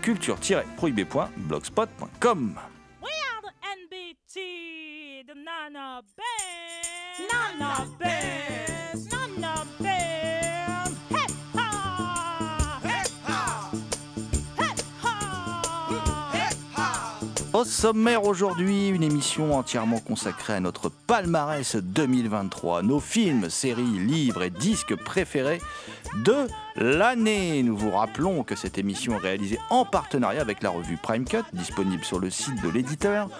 culture-prohibée.blogspot.com. sommaire aujourd'hui, une émission entièrement consacrée à notre palmarès 2023, nos films, séries, livres et disques préférés de l'année. Nous vous rappelons que cette émission est réalisée en partenariat avec la revue Prime Cut, disponible sur le site de l'éditeur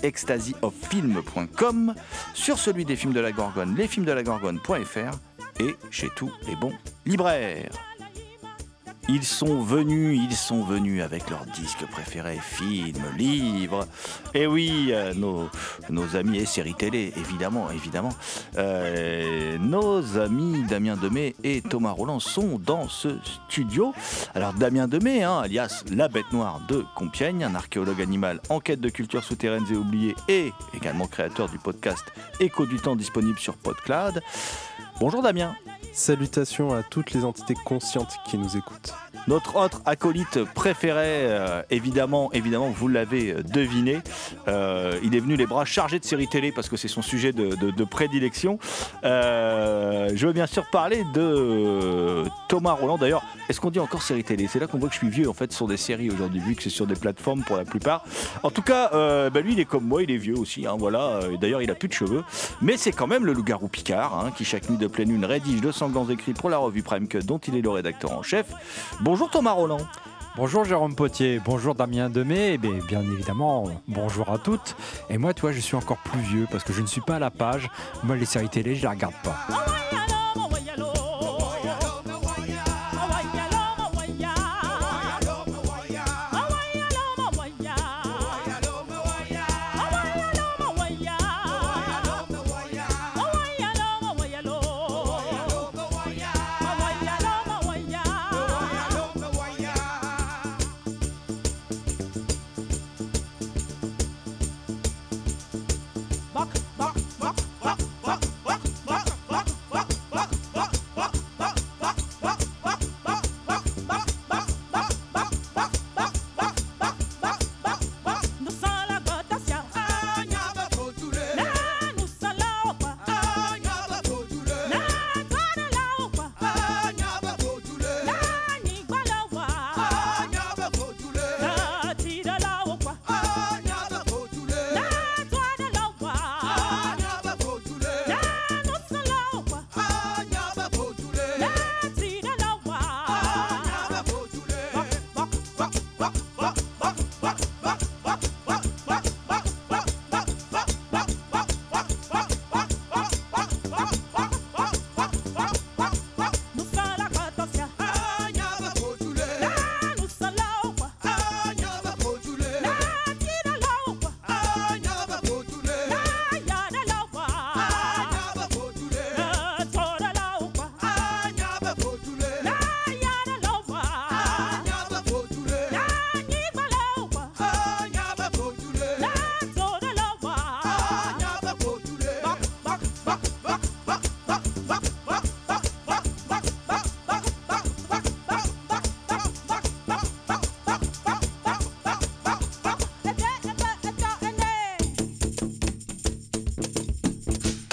theextasyoffilm.com, sur celui des films de la Gorgone, lesfilmsdelagorgone.fr et chez tous les bons libraires. Ils sont venus, ils sont venus avec leurs disques préférés, films, livres. Et oui, euh, nos, amis et séries télé, évidemment, évidemment. Euh, nos amis Damien Demey et Thomas Roland sont dans ce studio. Alors Damien Demey, hein, alias la bête noire de Compiègne, un archéologue animal en quête de cultures souterraines et oubliées et également créateur du podcast Écho du temps disponible sur PodCloud. Bonjour Damien. Salutations à toutes les entités conscientes qui nous écoutent. Notre autre acolyte préféré, euh, évidemment, vous l'avez deviné, euh, il est venu les bras chargés de séries télé parce que c'est son sujet de, prédilection. Euh, je veux bien sûr parler de Thomas Roland. D'ailleurs, est-ce qu'on dit encore séries télé? C'est là qu'on voit que je suis vieux en fait sur des séries aujourd'hui, vu que c'est sur des plateformes pour la plupart. En tout cas, euh, bah, lui, il est comme moi, il est vieux aussi. hein, voilà. D'ailleurs, il a plus de cheveux, mais c'est quand même le loup-garou Picard hein, qui chaque nuit de pleine lune rédige de sanglants écrits pour la revue Prime Cut, dont il est le rédacteur en chef. Bonjour Thomas Roland. Bonjour Jérôme Potier, bonjour Damien Demey, et bien, bien évidemment, bonjour à toutes. Et moi, toi, je suis encore plus vieux parce que je ne suis pas à la page. Moi, les séries télé, je les regarde pas.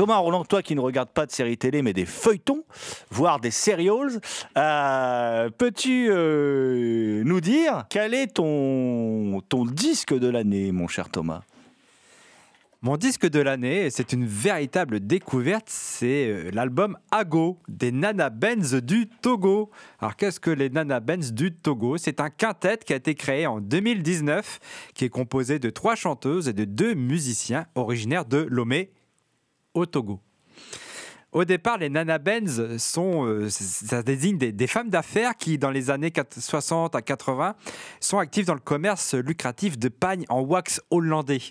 Thomas Roland, toi qui ne regardes pas de séries télé mais des feuilletons, voire des serials, euh, peux-tu euh, nous dire quel est ton, ton disque de l'année, mon cher Thomas? Mon disque de l'année, c'est une véritable découverte, c'est euh, l'album Ago des Nana Benz du Togo. Alors qu'est-ce que les Nana Benz du Togo? C'est un quintet qui a été créé en 2019, qui est composé de trois chanteuses et de deux musiciens originaires de Lomé, au Togo. Au départ, les Nana Benz sont, euh, ça désigne des, femmes d'affaires qui, dans les années 4- 60 à 80, sont actives dans le commerce lucratif de pagne en wax hollandais.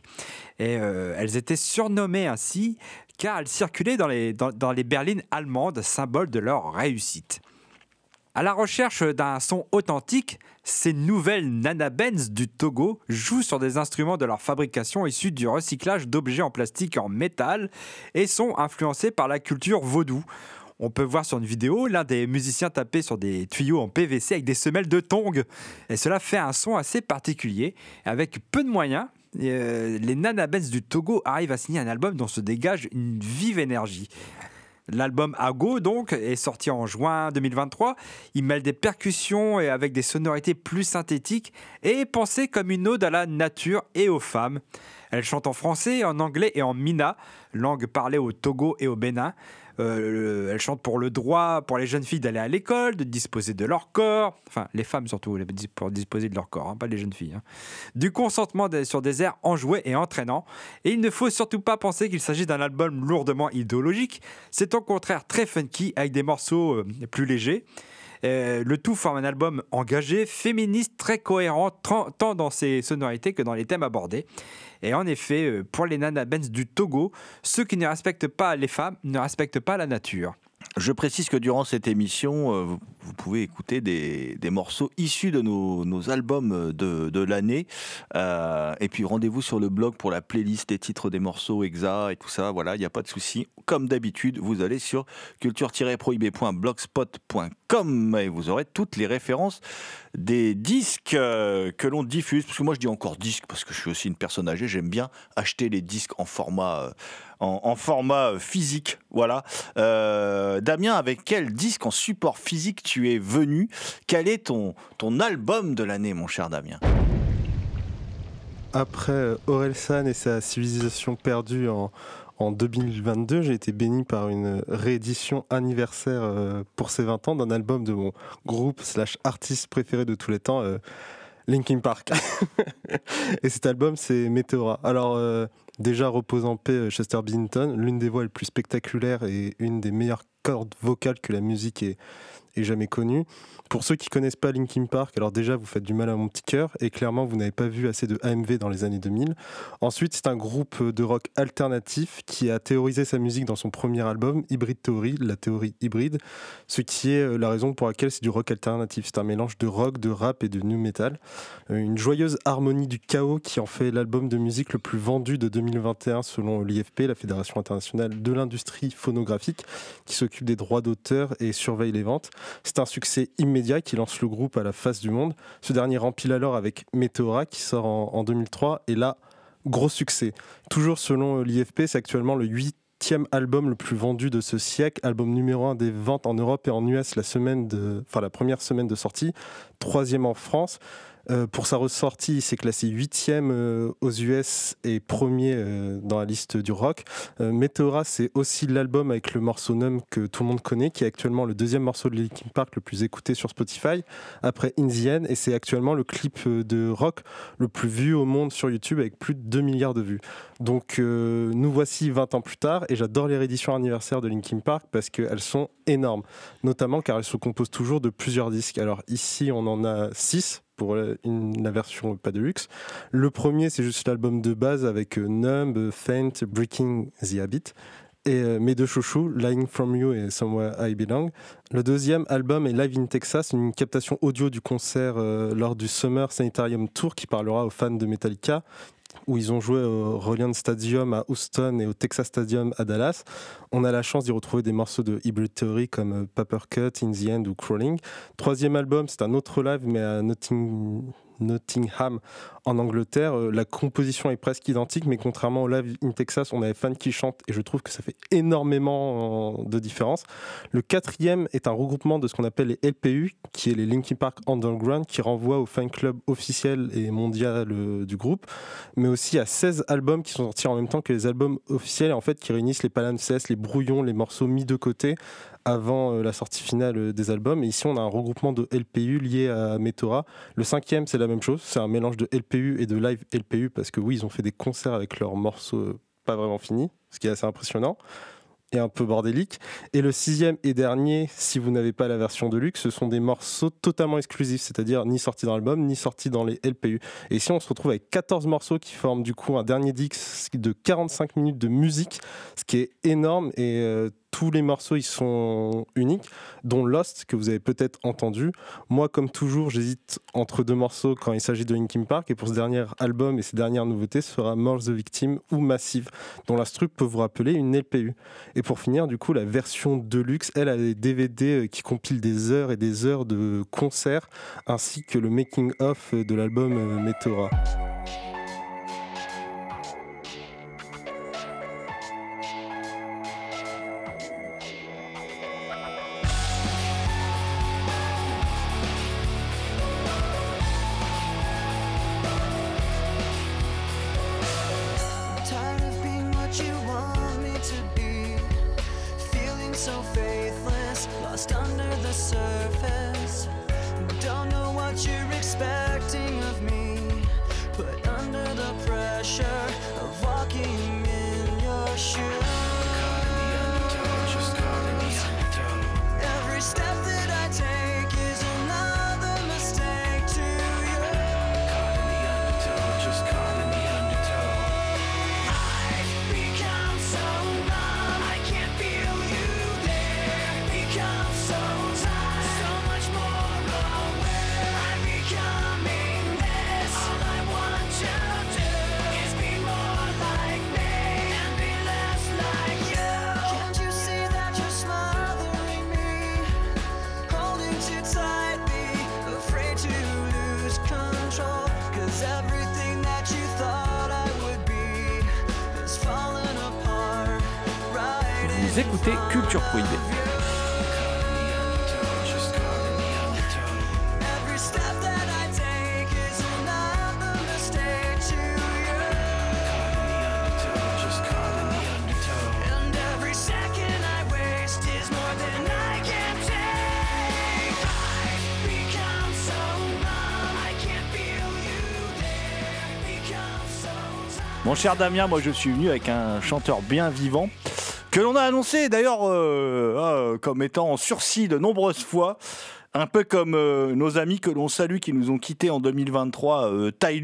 Et euh, elles étaient surnommées ainsi car elles circulaient dans les, dans les berlines allemandes, symbole de leur réussite. À la recherche d'un son authentique, ces nouvelles Nana Benz du Togo jouent sur des instruments de leur fabrication issus du recyclage d'objets en plastique et en métal et sont influencés par la culture vaudou. On peut voir sur une vidéo l'un des musiciens taper sur des tuyaux en PVC avec des semelles de tongs. Et cela fait un son assez particulier. Avec peu de moyens, euh, les Nana Benz du Togo arrivent à signer un album dont se dégage une vive énergie. L'album Ago, donc, est sorti en juin 2023. Il mêle des percussions et avec des sonorités plus synthétiques et est pensé comme une ode à la nature et aux femmes. Elle chante en français, en anglais et en mina, langue parlée au Togo et au Bénin. Euh, elle chante pour le droit pour les jeunes filles d'aller à l'école, de disposer de leur corps, enfin les femmes surtout, pour disposer de leur corps, hein, pas les jeunes filles. hein. Du consentement sur des airs enjoués et entraînants. Et il ne faut surtout pas penser qu'il s'agit d'un album lourdement idéologique. C'est au contraire très funky avec des morceaux euh, plus légers. Euh, le tout forme un album engagé, féministe, très cohérent, tant dans ses sonorités que dans les thèmes abordés. Et en effet, euh, pour les Nana Benz du Togo, ceux qui ne respectent pas les femmes ne respectent pas la nature. Je précise que durant cette émission, euh, vous, pouvez écouter des, des morceaux issus de nos, nos albums de, de l'année. Euh, et puis rendez-vous sur le blog pour la playlist des titres des morceaux exa et tout ça. Voilà, il n'y a pas de souci. Comme d'habitude, vous allez sur culture-prohibé.blogspot.com et vous aurez toutes les références des disques euh, que l'on diffuse. Parce que moi, je dis encore disques parce que je suis aussi une personne âgée. J'aime bien acheter les disques en format, en, format euh, physique. Voilà. Euh, Damien, avec quel disque en support physique tu es venu? Quel est ton, ton album de l'année, mon cher Damien? Après euh, Orelsan et sa civilisation perdue en, en 2022, j'ai été béni par une réédition anniversaire pour ses 20 ans d'un album de mon groupe slash artiste préféré de tous les temps, Linkin Park. et cet album, c'est Meteora. Alors, déjà, repose en paix euh, Chester Bennington, l'une des voix les plus spectaculaires et une des meilleures cordes vocales que la musique ait, jamais connues. Pour ceux qui connaissent pas Linkin Park, alors déjà, vous faites du mal à mon petit cœur et clairement, vous n'avez pas vu assez de AMV dans les années 2000. Ensuite, c'est un groupe de rock alternatif qui a théorisé sa musique dans son premier album, Hybrid Theory, la théorie hybride, ce qui est euh, la raison pour laquelle c'est du rock alternatif. C'est un mélange de rock, de rap et de new metal. Euh, Une joyeuse harmonie du chaos qui en fait l'album de musique le plus vendu de 2021 selon l'IFP, la Fédération internationale de l'industrie phonographique, qui s'occupe des droits d'auteur et surveille les ventes. C'est un succès immédiat qui lance le groupe à la face du monde. Ce dernier remplit alors avec Meteora qui sort en, en 2003 et là, gros succès. Toujours selon euh, l'IFP, c'est actuellement le huitième album le plus vendu de ce siècle, album numéro un des ventes en Europe et en US la semaine de, la première semaine de sortie, troisième en France. Euh, pour sa ressortie, il s'est classé huitième euh, aux US et premier euh, dans la liste du rock. Meteora, c'est aussi l'album avec le morceau Numb que tout le monde connaît, qui est actuellement le deuxième morceau de Linkin Park le plus écouté sur Spotify, après In the End, et c'est actuellement le clip de rock le plus vu au monde sur YouTube avec plus de 2 milliards de vues. Donc nous voici 20 ans plus tard, et j'adore les rééditions anniversaires de Linkin Park parce qu'elles sont énormes, notamment car elles se composent toujours de plusieurs disques. Alors ici, on en a 6 pour la, une- la version pas de luxe. Le premier, c'est juste l'album de base avec euh, Numb, Faint, Breaking the Habit. Et euh, mes deux chouchous, Lying From You et Somewhere I Belong. Le deuxième album est Live in Texas, une captation audio du concert euh, lors du Summer Sanitarium Tour qui parlera aux fans de Metallica, où ils ont joué au Reliant Stadium à Houston et au Texas Stadium à Dallas. On a la chance d'y retrouver des morceaux de Hybrid Theory comme euh, Paper Cut, In the End ou Crawling. Troisième album, c'est un autre live, mais à Notting, Nottingham en Angleterre. Euh, la composition est presque identique, mais contrairement au Live in Texas, on a des fans qui chantent et je trouve que ça fait énormément euh, de différence. Le quatrième est un regroupement de ce qu'on appelle les LPU, qui est les Linkin Park Underground, qui renvoie au fan club officiel et mondial euh, du groupe, mais aussi à 16 albums qui sont sortis en même temps que les albums officiels, en fait, qui réunissent les palimpsestes, les brouillons, les morceaux mis de côté avant euh, la sortie finale euh, des albums. Et ici, on a un regroupement de LPU lié à Metora. Le cinquième, c'est la même chose. C'est un mélange de LPU et de live LPU parce que oui, ils ont fait des concerts avec leurs morceaux euh, pas vraiment finis, ce qui est assez impressionnant et un peu bordélique. Et le sixième et dernier, si vous n'avez pas la version de luxe, ce sont des morceaux totalement exclusifs, c'est-à-dire ni sortis dans l'album, ni sortis dans les LPU. Et ici, on se retrouve avec 14 morceaux qui forment du coup un dernier disque de 45 minutes de musique, ce qui est énorme et tous les morceaux ils sont uniques, dont Lost que vous avez peut-être entendu. Moi, comme toujours, j'hésite entre deux morceaux quand il s'agit de Linkin Park. Et pour ce dernier album et ces dernières nouveautés, ce sera More the Victim ou Massive, dont la structure peut vous rappeler une LPU. Et pour finir, du coup, la version Deluxe, elle a des DVD euh, qui compilent des heures et des heures de concerts, ainsi que le making of de l'album euh, Meteora. Mon cher Damien, moi je suis venu avec un chanteur bien vivant que l'on a annoncé d'ailleurs euh, euh, comme étant en sursis de nombreuses fois. Un peu comme euh, nos amis que l'on salue qui nous ont quittés en 2023, euh, Ty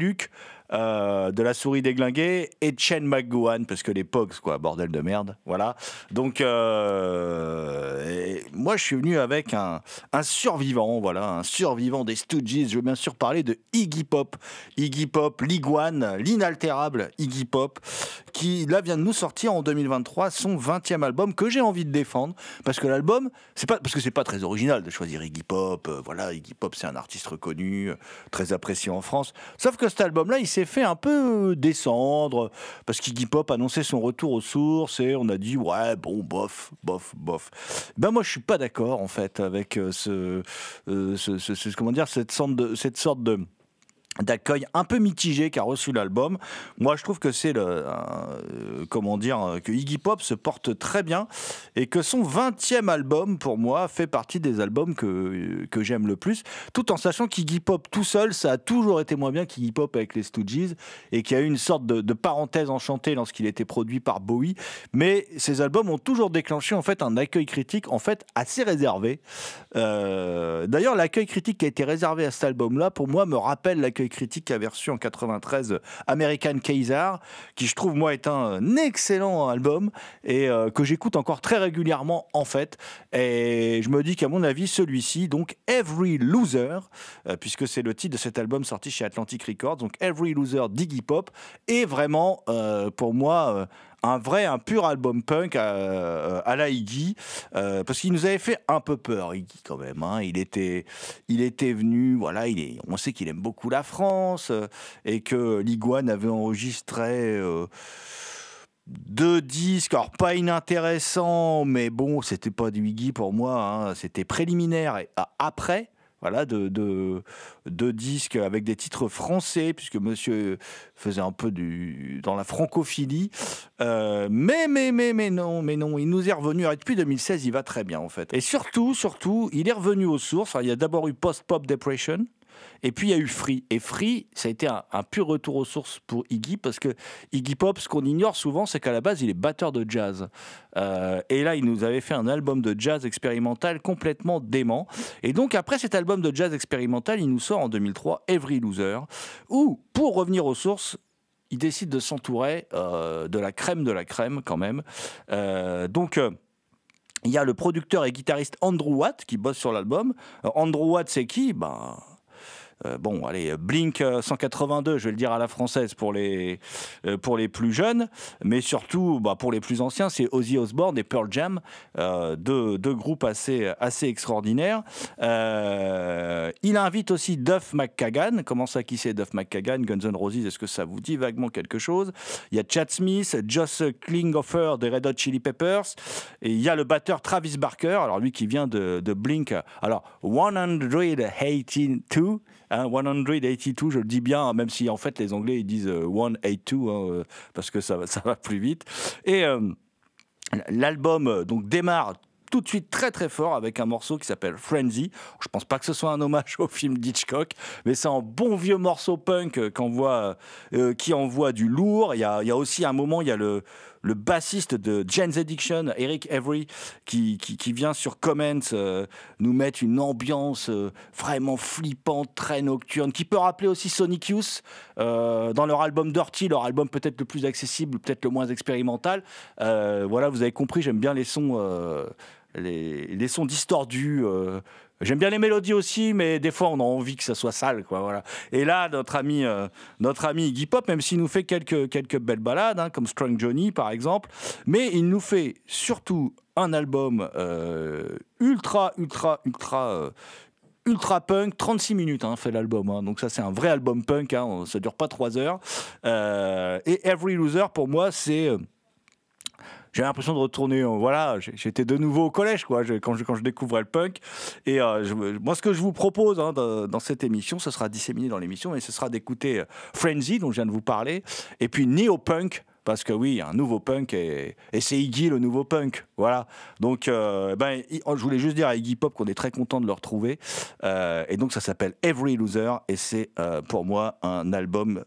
euh, de la souris déglinguée et Chen McGowan parce que les Pogs quoi bordel de merde voilà. Donc euh, moi je suis venu avec un, survivant voilà un survivant des Stooges. Je veux bien sûr parler de Iggy Pop. Iggy Pop l'iguane l'inaltérable Iggy Pop qui là vient de nous sortir en 2023 son 20e album que j'ai envie de défendre. Parce que l'album c'est pas parce que c'est pas très original de choisir Iggy Pop euh, voilà Iggy Pop c'est un artiste reconnu très apprécié en France. Sauf que cet album là il s'est fait un peu descendre parce qu'Iggy Pop annonçait son retour aux sources et on a dit ouais bon bof bof bof. Ben moi je suis pas d'accord en fait avec euh, ce, euh, ce- ce- ce- comment dire cette sorte de cette sorte de d'accueil un peu mitigé qu'a reçu l'album. Moi, je trouve que c'est le, euh, comment dire, euh, que Iggy Pop se porte très bien et que son 20e album, pour moi, fait partie des albums que, que j'aime le plus, tout en sachant qu'Iggy Pop tout seul, ça a toujours été moins bien qu'Iggy Pop avec les Stooges et qu'il y a eu une sorte de, parenthèse enchantée lorsqu'il était produit par Bowie. Mais ces albums ont toujours déclenché en fait un accueil critique en fait assez réservé. Euh, D'ailleurs, l'accueil critique qui a été réservé à cet album-là, pour moi, me rappelle l'accueil critique qu'a reçu en 93 American Kaiser, qui je trouve moi est un excellent album et euh, que j'écoute encore très régulièrement en fait. Et je me dis qu'à mon avis, celui-ci, donc Every Loser, euh, puisque c'est le titre de cet album sorti chez Atlantic Records, donc Every Loser d'Iggy Pop, est vraiment euh, pour moi un vrai, un pur album punk à, à la Iggy, euh, parce qu'il nous avait fait un peu peur, Iggy quand même. hein. Il était, il était venu, voilà, il est, on sait qu'il aime beaucoup la France euh, et que l'Iguane avait enregistré. euh, deux disques, alors pas inintéressants, mais bon, c'était pas du Iggy pour moi, hein, c'était préliminaire et a- après. Voilà, de, disques avec des titres français, puisque monsieur faisait un peu du, dans la francophilie. Euh, mais, mais, mais, mais non, mais non, il nous est revenu. Alors, depuis 2016, il va très bien, en fait. Et surtout, surtout, il est revenu aux sources. Il y a d'abord eu Post-Pop Depression. Et puis il y a eu Free. Et Free, ça a été un, pur retour aux sources pour Iggy, parce que Iggy Pop, ce qu'on ignore souvent, c'est qu'à la base, il est batteur de jazz. Euh, et là, il nous avait fait un album de jazz expérimental complètement dément. Et donc, après cet album de jazz expérimental, il nous sort en 2003 Every Loser, où, pour revenir aux sources, il décide de s'entourer euh, de la crème de la crème quand même. Euh, donc... il y a le producteur et guitariste Andrew Watt qui bosse sur l'album. Andrew Watt, c'est qui? Ben, euh, bon, allez, Blink euh, 182, je vais le dire à la française pour les, euh, pour les plus jeunes, mais surtout bah, pour les plus anciens, c'est Ozzy Osbourne et Pearl Jam, euh, deux, deux groupes assez, assez extraordinaires. Euh, il invite aussi Duff McKagan. Comment ça, qui c'est Duff McKagan? Guns N' Roses, est-ce que ça vous dit vaguement quelque chose? Il y a Chad Smith, Joss Klinghoffer des Red Hot Chili Peppers, et il y a le batteur Travis Barker, alors lui qui vient de, de Blink. Alors, 182, hein, 182, je le dis bien, hein, même si en fait les Anglais ils disent euh, 182, hein, euh, parce que ça, va- plus vite. Et euh, l'album euh, donc démarre tout de suite très très fort avec un morceau qui s'appelle Frenzy. Je pense pas que ce soit un hommage au film d'Hitchcock, mais c'est un bon vieux morceau punk euh, euh, qui envoie du lourd. Il y a, y a aussi un moment, il y a le, le bassiste de Jane's Addiction, Eric Avery, qui, qui, vient sur Comments euh, nous mettre une ambiance euh, vraiment flippante, très nocturne, qui peut rappeler aussi Sonic Youth euh, dans leur album Dirty, leur album peut-être le plus accessible, peut-être le moins expérimental. Voilà, vous avez compris, j'aime bien les sons, les, les sons distordus. J'aime bien les mélodies aussi, mais des fois on a envie que ça soit sale, quoi. Voilà. Et là, notre ami, euh, notre ami Iggy Pop, même s'il nous fait quelques quelques belles balades, hein, comme Strong Johnny par exemple, mais il nous fait surtout un album euh, ultra, ultra, ultra. euh, Ultra punk, 36 minutes hein, fait l'album, hein. donc ça c'est un vrai album punk, hein, ça dure pas 3 heures. Euh, et Every Loser pour moi c'est j'ai l'impression de retourner. euh, voilà, j'étais de nouveau au collège, quoi, quand, je, découvrais le punk. Et euh, moi, ce que je vous propose hein, dans, cette émission, ce sera disséminé dans l'émission, mais ce sera d'écouter euh, Frenzy, dont je viens de vous parler, et puis Neo-Punk. Parce que oui, un nouveau punk et, c'est Iggy le nouveau punk. Voilà. Donc, euh, ben, I- je voulais juste dire à Iggy Pop qu'on est très content de le retrouver. Et donc, ça s'appelle Every Loser et c'est pour moi un album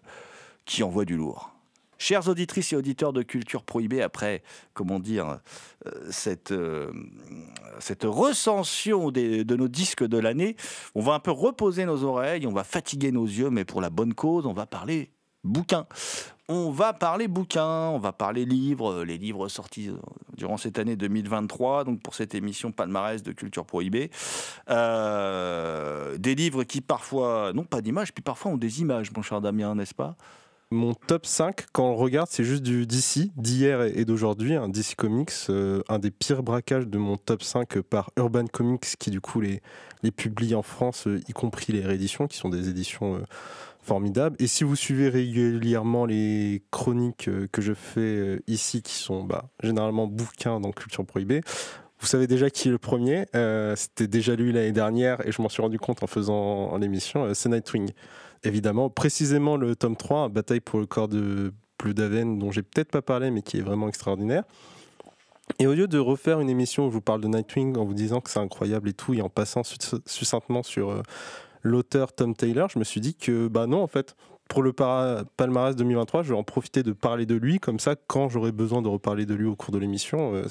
qui envoie du lourd. Chères auditrices et auditeurs de Culture Prohibée, après, comment dire, euh, cette, euh, cette recension de nos disques de l'année, on va un peu reposer nos oreilles, on va fatiguer nos yeux, mais pour la bonne cause, on va parler bouquins. On va parler bouquins, on va parler livres, les livres sortis euh, durant cette année 2023, donc pour cette émission palmarès de Culture Prohibée. Euh, des livres qui parfois n'ont pas d'image, puis parfois ont des images, mon cher Damien, n'est-ce pas? Mon top 5, quand on le regarde, c'est juste du DC, d'hier et d'aujourd'hui, un DC Comics, euh, un des pires braquages de mon top 5 par Urban Comics, qui du coup les, publie en France, euh, y compris les rééditions, qui sont des éditions euh, formidables. Et si vous suivez régulièrement les chroniques que je fais ici, qui sont bah, généralement bouquins dans Culture Prohibée, vous savez déjà qui est le premier. C'était déjà lui l'année dernière, et je m'en suis rendu compte en faisant l'émission, c'est Nightwing évidemment. Précisément le tome 3, Bataille pour le corps de Blue Daven, dont j'ai peut-être pas parlé, mais qui est vraiment extraordinaire. Et au lieu de refaire une émission où je vous parle de Nightwing en vous disant que c'est incroyable et tout, et en passant succ- succinctement sur euh, l'auteur Tom Taylor, je me suis dit que, bah non, en fait, pour le palmarès 2023, je vais en profiter de parler de lui, comme ça, quand j'aurai besoin de reparler de lui au cours de l'émission, euh,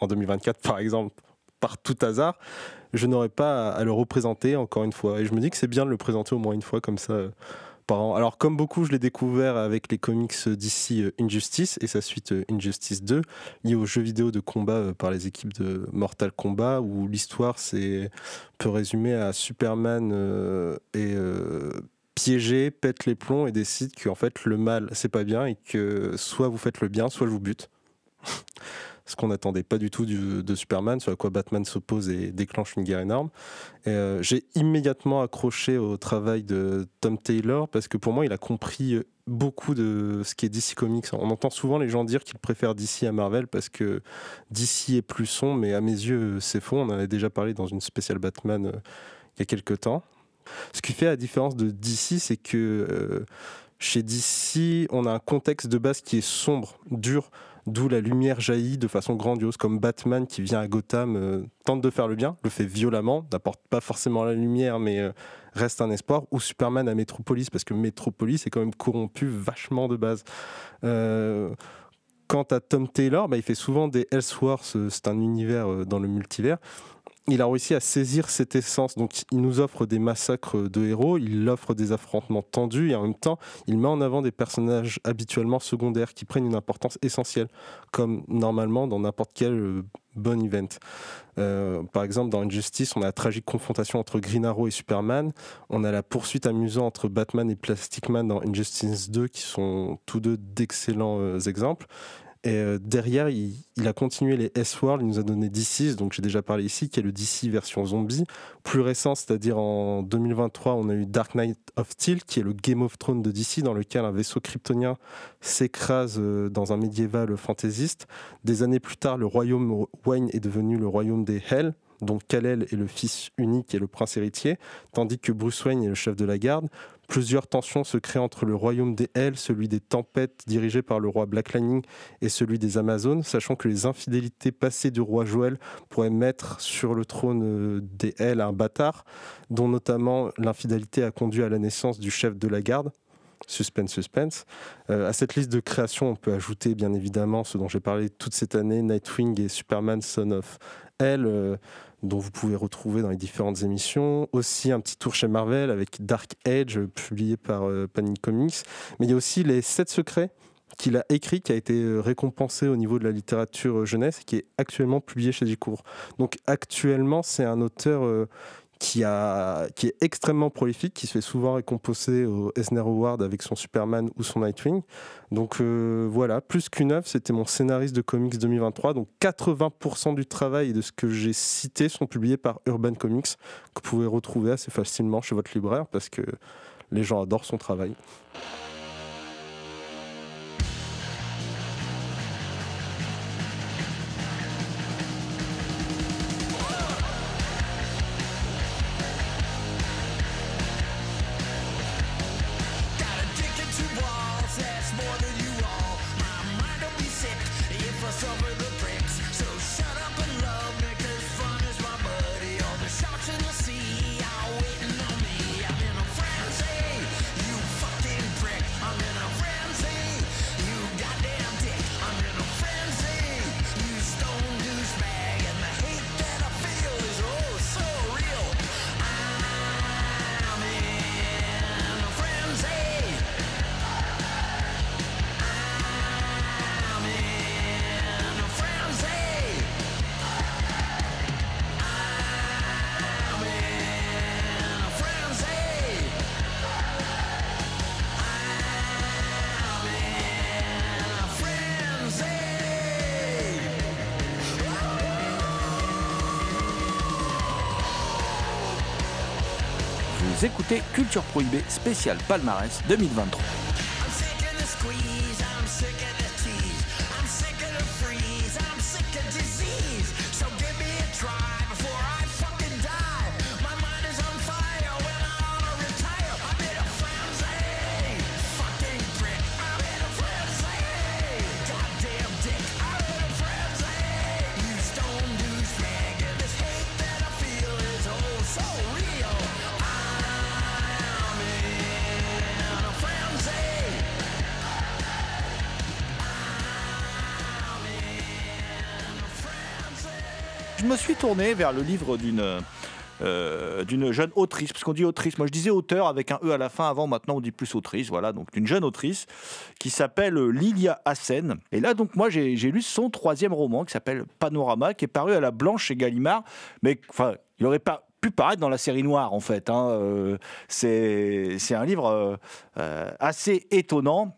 en 2024 par exemple, par tout hasard, je n'aurai pas à, le représenter encore une fois. Et je me dis que c'est bien de le présenter au moins une fois comme ça euh, par an. Alors comme beaucoup, je l'ai découvert avec les comics d'ici Injustice et sa suite euh, Injustice 2, liée aux jeux vidéo de combat euh, par les équipes de Mortal Kombat, où l'histoire c'est peut résumer à Superman euh, et euh, piégé, pète les plombs et décide que en fait le mal c'est pas bien et que soit vous faites le bien, soit je vous bute. ce qu'on n'attendait pas du tout de Superman, sur à quoi Batman s'oppose et déclenche une guerre énorme. Euh, J'ai immédiatement accroché au travail de Tom Taylor parce que pour moi, il a compris beaucoup de ce qui est DC Comics. On entend souvent les gens dire qu'ils préfèrent DC à Marvel parce que DC est plus sombre, mais à mes yeux, c'est faux. On en avait déjà parlé dans une spéciale Batman euh, il y a quelques temps. Ce qui fait la différence de DC, c'est que euh, chez DC, on a un contexte de base qui est sombre, dur, d'où la lumière jaillit de façon grandiose, comme Batman qui vient à Gotham, euh, tente de faire le bien, le fait violemment, n'apporte pas forcément la lumière, mais euh, reste un espoir, ou Superman à Metropolis, parce que Metropolis est quand même corrompu vachement de base. Euh, Quant à Tom Taylor, bah, il fait souvent des Elseworlds, c'est un univers dans le multivers. Il a réussi à saisir cette essence, donc il nous offre des massacres de héros, il offre des affrontements tendus et en même temps il met en avant des personnages habituellement secondaires qui prennent une importance essentielle, comme normalement dans n'importe quel euh, bon event. Euh, par exemple, dans Injustice, on a la tragique confrontation entre Green Arrow et Superman. On a la poursuite amusante entre Batman et Plastic Man dans Injustice 2, qui sont tous deux d'excellents euh, exemples. Et euh, derrière, il, a continué les S-World, il nous a donné DC, donc j'ai déjà parlé ici, qui est le DC version zombie. Plus récent, c'est-à-dire en 2023, on a eu Dark Knight of Steel, qui est le Game of Thrones de DC, dans lequel un vaisseau kryptonien s'écrase euh, dans un médiéval fantaisiste. Des années plus tard, le royaume Wayne est devenu le royaume des Hell, dont Kal-El est le fils unique et le prince héritier, tandis que Bruce Wayne est le chef de la garde. Plusieurs tensions se créent entre le royaume des Hells, celui des tempêtes dirigé par le roi Black Lightning et celui des Amazones, sachant que les infidélités passées du roi Joël pourraient mettre sur le trône euh, des Hells un bâtard, dont notamment l'infidélité a conduit à la naissance du chef de la garde. Suspense, suspense. Euh, à cette liste de créations, on peut ajouter bien évidemment ce dont j'ai parlé toute cette année, Nightwing et Superman Son of Hell, euh, dont vous pouvez retrouver dans les différentes émissions. Aussi un petit tour chez Marvel avec Dark Age, euh, publié par euh, Panini Comics. Mais il y a aussi les 7 secrets qu'il a écrit, qui a été récompensé au niveau de la littérature jeunesse et qui est actuellement publié chez Dicourt. Donc actuellement, c'est un auteur qui, est extrêmement prolifique, qui se fait souvent récompenser au Eisner Award avec son Superman ou son Nightwing. Donc euh, voilà, plus qu'une œuvre, c'était mon scénariste de comics 2023. Donc 80% du travail et de ce que j'ai cité sont publiés par Urban Comics, que vous pouvez retrouver assez facilement chez votre libraire parce que les gens adorent son travail. Culture Prohibée spécial palmarès 2023. Me suis tourné vers le livre d'une euh, d'une jeune autrice, parce qu'on dit autrice, moi je disais auteur avec un E à la fin, avant maintenant on dit plus autrice, voilà, donc une jeune autrice qui s'appelle Lilia Hassen. Et là donc moi j'ai lu son troisième roman qui s'appelle Panorama, qui est paru à la Blanche chez Gallimard, mais enfin il aurait pas pu paraître dans la série noire en fait. hein. Euh, c'est un livre euh, assez étonnant.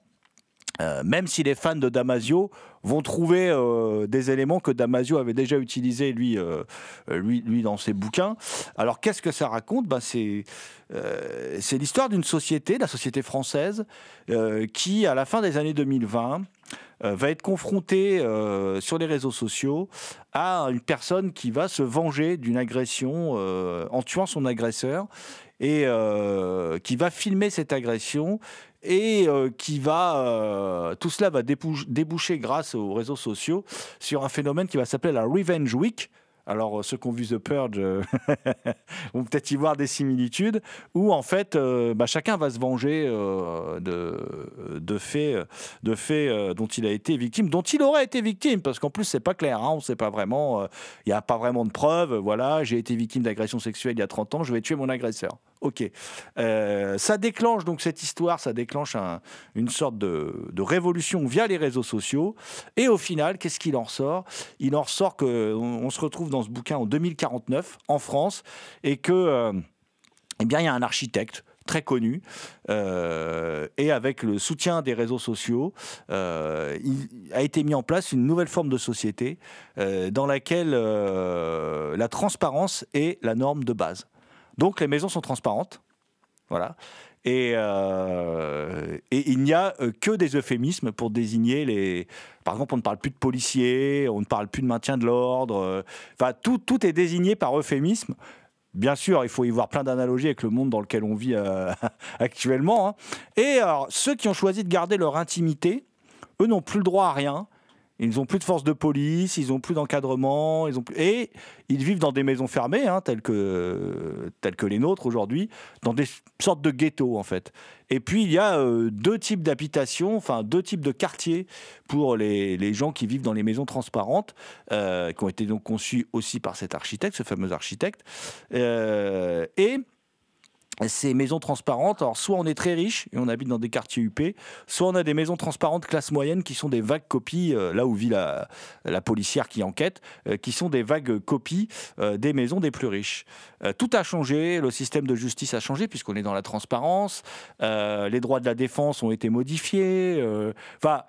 Euh, même si les fans de Damasio vont trouver euh, des éléments que Damasio avait déjà utilisés lui, euh, lui, lui dans ses bouquins. Alors qu'est-ce que ça raconte? Ben, C'est l'histoire d'une société, la société française, qui à la fin des années 2020 euh, va être confrontée sur les réseaux sociaux à une personne qui va se venger d'une agression en tuant son agresseur et qui va filmer cette agression et euh, qui va euh, tout cela va débouch- déboucher grâce aux réseaux sociaux sur un phénomène qui va s'appeler la Revenge Week. Alors, euh, ceux qui ont vu The Purge vont peut-être y voir des similitudes, où en fait, bah, chacun va se venger de, faits, dont il a été victime, dont il aurait été victime, parce qu'en plus, c'est pas clair, hein, on sait pas vraiment, il n'y a pas vraiment de preuves. Voilà, j'ai été victime d'agression sexuelle il y a 30 ans, je vais tuer mon agresseur. Ok. Euh, ça déclenche donc cette histoire, ça déclenche un- une sorte de, révolution via les réseaux sociaux. Et au final, qu'est-ce qu'il en ressort Il en ressort qu'on on se retrouve dans ce bouquin en 2049 en France et que, euh, eh il y a un architecte très connu, euh, et avec le soutien des réseaux sociaux, a été mis en place une nouvelle forme de société dans laquelle la transparence est la norme de base. Donc les maisons sont transparentes, voilà. Et, euh, il n'y a euh, que des euphémismes pour désigner les. Par exemple, on ne parle plus de policiers, on ne parle plus de maintien de l'ordre. euh, Enfin, tout, tout est désigné par euphémisme. Bien sûr, il faut y voir plein d'analogies avec le monde dans lequel on vit actuellement. hein. Et ceux qui ont choisi de garder leur intimité, eux n'ont plus le droit à rien. Ils n'ont plus de force de police, ils n'ont plus d'encadrement, ils ont plus... et ils vivent dans des maisons fermées, hein, telles, que, telles que les nôtres aujourd'hui, dans des sortes de ghettos en fait. Et puis il y a euh, deux types d'habitations, enfin deux types de quartiers pour les, les gens qui vivent dans les maisons transparentes, euh, qui ont été donc conçues aussi par cet architecte, ce fameux architecte. Euh, et ces maisons transparentes, alors soit on est très riche et on habite dans des quartiers UP, soit on a des maisons transparentes classe moyenne qui sont des vagues copies, euh, là où vit la, policière qui enquête, euh, qui sont des vagues copies euh, des maisons des plus riches. Tout a changé, le système de justice a changé puisqu'on est dans la transparence, les droits de la défense ont été modifiés, enfin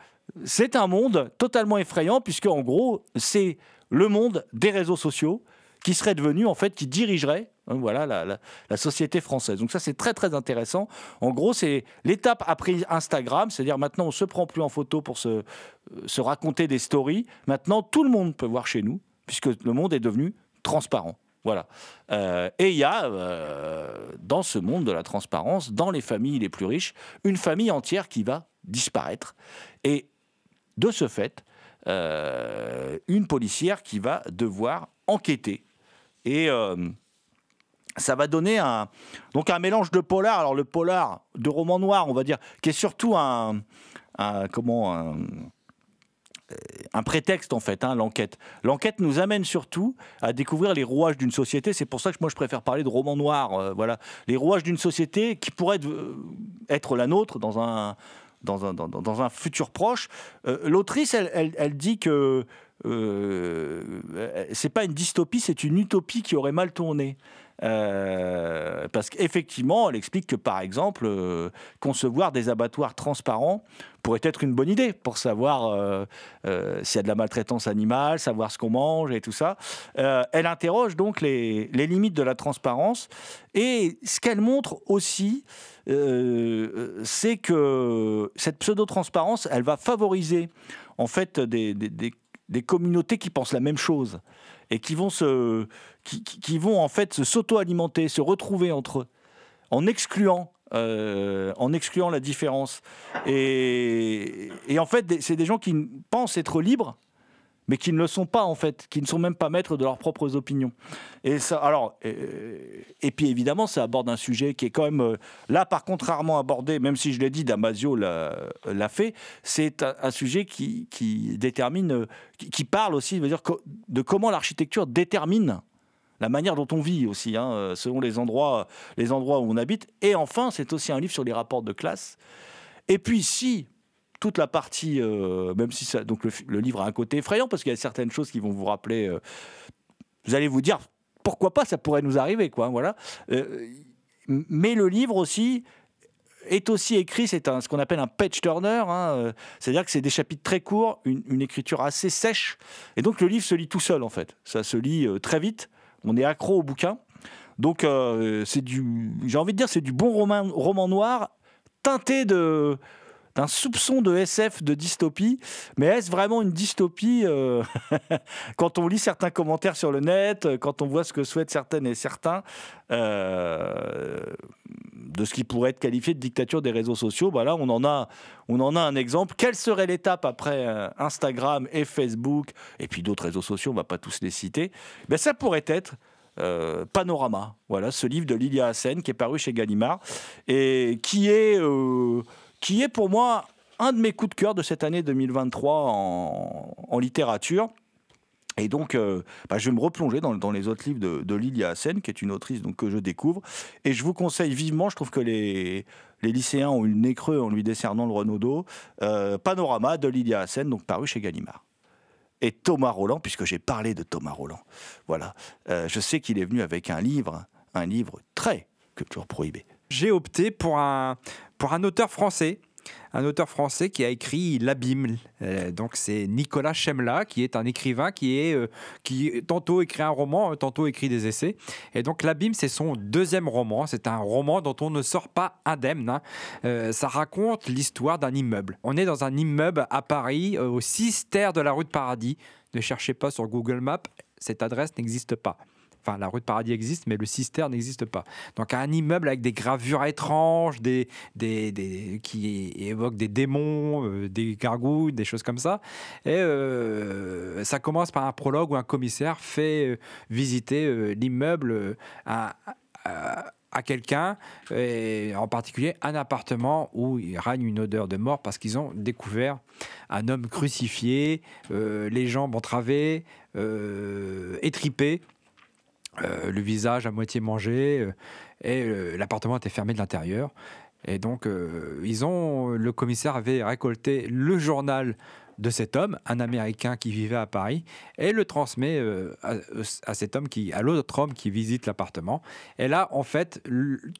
c'est un monde totalement effrayant puisque en gros c'est le monde des réseaux sociaux qui serait devenu en fait qui dirigerait hein, voilà la, société française. Donc ça c'est très très intéressant. En gros c'est l'étape après Instagram, c'est-à-dire maintenant on se prend plus en photo pour se, euh, raconter des stories. Maintenant tout le monde peut voir chez nous puisque le monde est devenu transparent. Voilà. Euh, et il y a euh, dans ce monde de la transparence, dans les familles les plus riches, une famille entière qui va disparaître. Et de ce fait, une policière qui va devoir enquêter. Et ça va donner un, donc un mélange de polar. Alors le polar de roman noir, on va dire, qui est surtout un, comment un, prétexte en fait, hein, l'enquête. L'enquête nous amène surtout à découvrir les rouages d'une société. C'est pour ça que moi je préfère parler de roman noir. euh, voilà, les rouages d'une société qui pourrait être, euh, la nôtre dans un dans un, dans, un futur proche. Euh, L'autrice, elle, elle, elle dit que euh, c'est pas une dystopie, c'est une utopie qui aurait mal tourné. Euh, parce qu'effectivement, elle explique que par exemple, euh, concevoir des abattoirs transparents pourrait être une bonne idée pour savoir euh, s'il y a de la maltraitance animale, savoir ce qu'on mange et tout ça. Elle interroge donc les, limites de la transparence et ce qu'elle montre aussi, c'est que cette pseudo-transparence, elle va favoriser en fait des communautés qui pensent la même chose et qui vont se, qui, vont en fait s'auto-alimenter, se retrouver entre eux, en excluant, euh, en excluant la différence. Et, et en fait, c'est des gens qui pensent être libres, mais qui ne le sont pas en fait, qui ne sont même pas maîtres de leurs propres opinions. Et ça, alors, et puis évidemment, ça aborde un sujet qui est quand même euh, là, par contre, rarement abordé, même si je l'ai dit, Damasio l'a fait. C'est un, sujet qui, détermine, euh, qui, parle aussi, de comment l'architecture détermine la manière dont on vit aussi, hein, euh, selon les endroits, les endroits où on habite. Et enfin, c'est aussi un livre sur les rapports de classe. Et puis, si toute la partie, euh, même si ça, donc le, livre a un côté effrayant parce qu'il y a certaines choses qui vont vous rappeler. euh, vous allez vous dire pourquoi pas, ça pourrait nous arriver, quoi. Voilà. Euh, mais le livre aussi est aussi écrit, c'est un- ce qu'on appelle un page turner, hein, c'est-à-dire que c'est des chapitres très courts, une, écriture assez sèche, et donc le livre se lit tout seul en fait. Ça se lit très vite, on est accro au bouquin. Donc c'est du, j'ai envie de dire, c'est du bon roman noir teinté de d'un soupçon de SF, de dystopie, mais est-ce vraiment une dystopie euh, quand on lit certains commentaires sur le net, euh, quand on voit ce que souhaitent certaines et certains euh, de ce qui pourrait être qualifié de dictature des réseaux sociaux, bah là on en a, on en a un exemple. Quelle serait l'étape après Instagram et Facebook et puis d'autres réseaux sociaux, on va pas tous les citer? Ben, Ça pourrait être Panorama, voilà, ce livre de Lilia Hassen qui est paru chez Gallimard et qui est, qui est pour moi un de mes coups de cœur de cette année 2023 en, littérature. Et donc, euh, bah, je vais me replonger dans, les autres livres de, Lilia Hassen, qui est une autrice que je découvre. Et je vous conseille vivement, je trouve que les, les lycéens ont eu le nez creux en lui décernant le Renaudot, euh, Panorama de Lilia Hassen, donc paru chez Gallimard. Et Thomas Roland, puisque j'ai parlé de Thomas Roland, voilà, Euh, je sais qu'il est venu avec un livre, un livre très culture prohibée. J'ai opté pour un, pour un auteur français. Un auteur français qui a écrit L'Abîme. Euh, donc c'est Nicolas Chemla, qui est un écrivain qui est euh, qui tantôt écrit un roman, tantôt écrit des essais. Et donc L'Abîme, c'est son deuxième roman. C'est un roman dont on ne sort pas indemne. hein. Euh, ça raconte l'histoire d'un immeuble. On est dans un immeuble à Paris, au 6 terre de la rue de Paradis. Ne cherchez pas sur Google Maps, cette adresse n'existe pas. Enfin, la rue de Paradis existe, mais le Cister n'existe pas. Donc, un immeuble avec des gravures étranges, des, des, des- qui évoquent des démons, euh, des gargouilles, des choses comme ça. Et euh, ça commence par un prologue où un commissaire fait euh, visiter l'immeuble à, à- quelqu'un, et en particulier un appartement où il règne une odeur de mort parce qu'ils ont découvert un homme crucifié, les jambes entravées, étripées euh, le visage à moitié mangé, euh, et euh, l'appartement était fermé de l'intérieur. Et donc, ils ont, le commissaire avait récolté le journal de cet homme, un Américain qui vivait à Paris, et le transmet à, à cet homme qui, à l'autre homme qui visite l'appartement. Et là, en fait,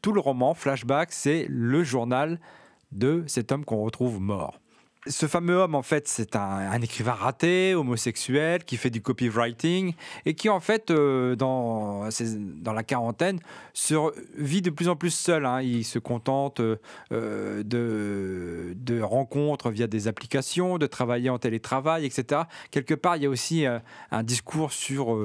tout le roman, flashback, c'est le journal de cet homme qu'on retrouve mort. Ce fameux homme, en fait, c'est un, écrivain raté, homosexuel, qui fait du copywriting et qui, en fait, euh, dans, la quarantaine, vit de plus en plus seul. hein. Il se contente euh, euh, de, rencontres via des applications, de travailler en télétravail, etc. Quelque part, il y a aussi un discours sur,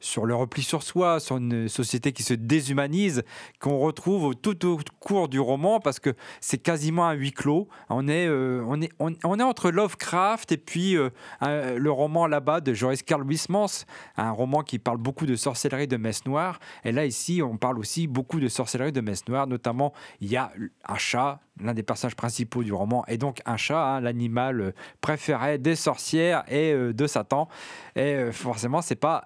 sur le repli sur soi, sur une société qui se déshumanise, qu'on retrouve tout au cours du roman, parce que c'est quasiment un huis clos. On est, euh, on est, on, est entre Lovecraft et puis euh, le roman là-bas de Joris Carl Huysmans, un roman qui parle beaucoup de sorcellerie de messe noire. Et là, ici, on parle aussi beaucoup de sorcellerie de messe noire. Notamment, il y a un chat, l'un des personnages principaux du roman, et donc un chat, hein, l'animal préféré des sorcières et euh, de Satan. Et forcément, c'est pas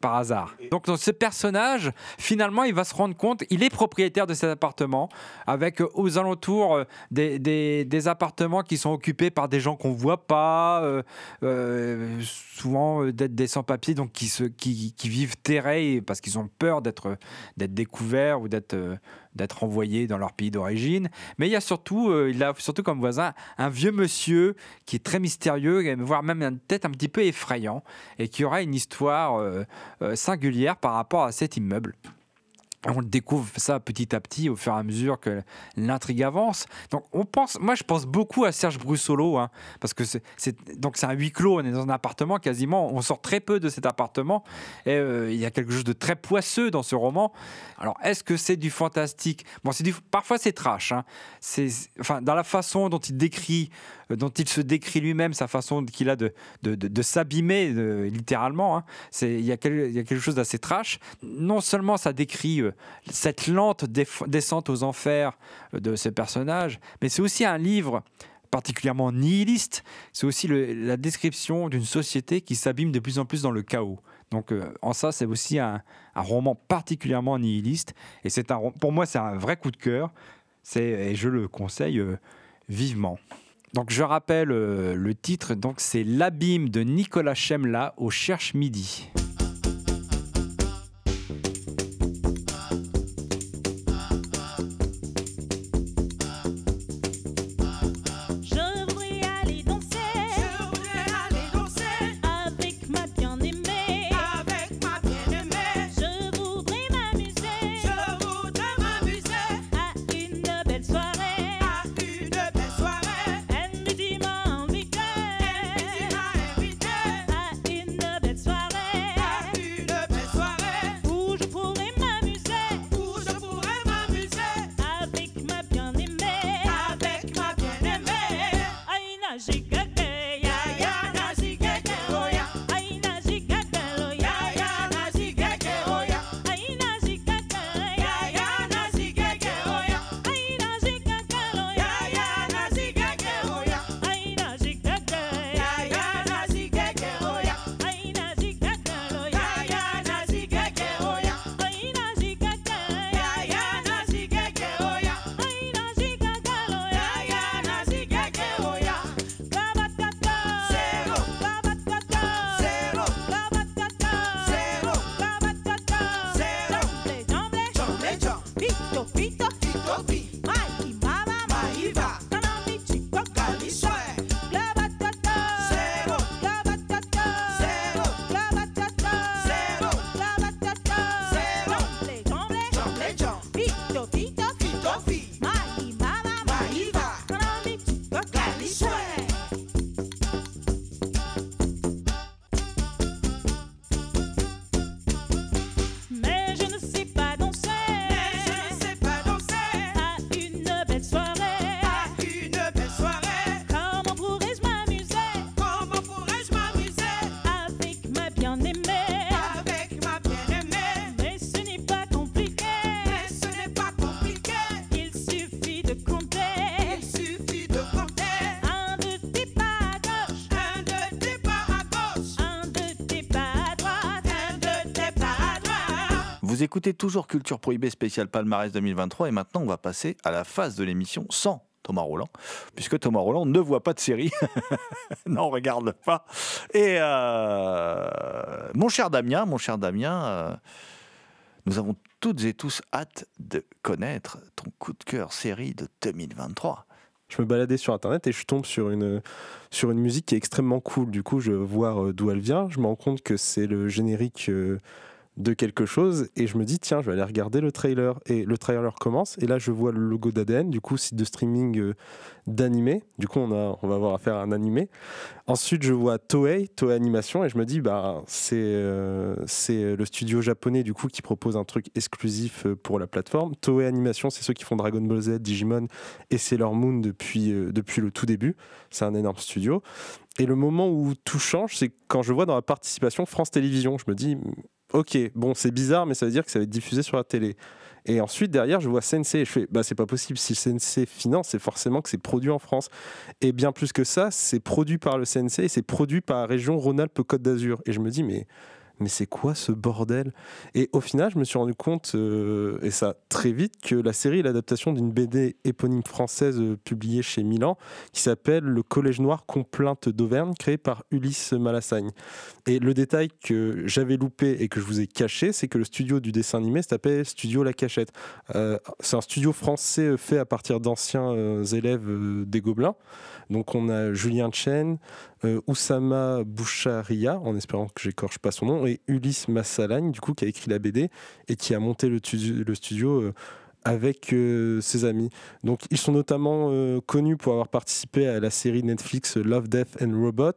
par hasard. Donc dans ce personnage, finalement, il va se rendre compte, il est propriétaire de cet appartement, avec euh, aux alentours euh, des, des- des appartements qui sont occupés par des gens qu'on voit pas, euh, souvent d'être des sans-papiers, donc qui, se, qui, qui vivent terrés parce qu'ils ont peur d'être d'être découverts ou d'être d'être envoyés dans leur pays d'origine. Mais il y a surtout, euh, il a surtout comme voisin un vieux monsieur qui est très mystérieux, voire même peut-être un petit peu effrayant, et qui aura une histoire euh, euh, singulière par rapport à cet immeuble. On découvre ça petit à petit au fur et à mesure que l'intrigue avance. Donc on pense, moi je pense beaucoup à Serge Brussolo, hein, parce que c'est, donc c'est un huis clos, on est dans un appartement quasiment, on sort très peu de cet appartement, et euh, il y a quelque chose de très poisseux dans ce roman. Alors est-ce que c'est du fantastique? Bon, c'est du, parfois c'est trash. hein. C'est, enfin dans la façon dont il décrit, euh, dont il se décrit lui-même, sa façon qu'il a de, de, s'abîmer euh, littéralement. hein. C'est, il y y a quelque chose d'assez trash. Non seulement ça décrit cette lente descente aux enfers euh, de ce personnage, mais c'est aussi un livre particulièrement nihiliste. C'est aussi la description d'une société qui s'abîme de plus en plus dans le chaos. Donc euh, en ça, c'est aussi un, roman particulièrement nihiliste. Et c'est un, pour moi, c'est un vrai coup de cœur. Et je le conseille euh, vivement. Donc je rappelle le titre, donc c'est L'abîme de Nicolas Chemla au Cherche Midi. Vous écoutez toujours Culture Prohibée spécial palmarès 2023 et maintenant on va passer à la phase de l'émission sans Thomas Roland, puisque Thomas Roland ne voit pas de série, n'en regarde pas. Et euh, mon cher Damien, mon cher Damien, euh, nous avons toutes et tous hâte de connaître ton coup de cœur série de 2023. Je me baladais sur internet et je tombe sur une, sur une musique qui est extrêmement cool. Du coup, je voir euh, d'où elle vient. Je me rends compte que c'est le générique de quelque chose et je me dis, tiens, je vais aller regarder le trailer. Et le trailer commence et là, je vois le logo d'ADN, du coup, site de streaming euh, d'animé. Du coup, on, a, on va avoir affaire à un animé. Ensuite, je vois Toei, Toei Animation, et je me dis, bah, c'est euh, c'est le studio japonais du coup qui propose un truc exclusif euh, pour la plateforme. Toei Animation, c'est ceux qui font Dragon Ball Z, Digimon et Sailor Moon depuis, euh, depuis le tout début. C'est un énorme studio. Et le moment où tout change, c'est quand je vois dans la participation France Télévisions. Je me dis, ok, bon, c'est bizarre, mais ça veut dire que ça va être diffusé sur la télé. Et ensuite, derrière, je vois Sensei et je fais, bah, c'est pas possible. Si Sensei finance, c'est forcément que c'est produit en France. Et bien plus que ça, c'est produit par le Sensei et c'est produit par la région Rhône-Alpes-Côte d'Azur. Et je me dis, mais, mais c'est quoi ce bordel? Et au final, je me suis rendu compte, euh, et ça très vite, que la série est l'adaptation d'une BD éponyme française euh, publiée chez Milan qui s'appelle Le Collège Noir Complainte d'Auvergne, créé par Ulysse Malassagne. Et le détail que j'avais loupé et que je vous ai caché, c'est que le studio du dessin animé s'appelle Studio La Cachette. Euh, c'est un studio français fait à partir d'anciens élèves des Gobelins. Donc on a Julien Chen, Oussama Boucharia, en espérant que j'écorche pas son nom, Ulysse Massalagne, du coup, qui a écrit la BD et qui a monté le, tu- le studio euh, avec euh, ses amis. Donc ils sont notamment euh, connus pour avoir participé à la série Netflix Love, Death and Robot,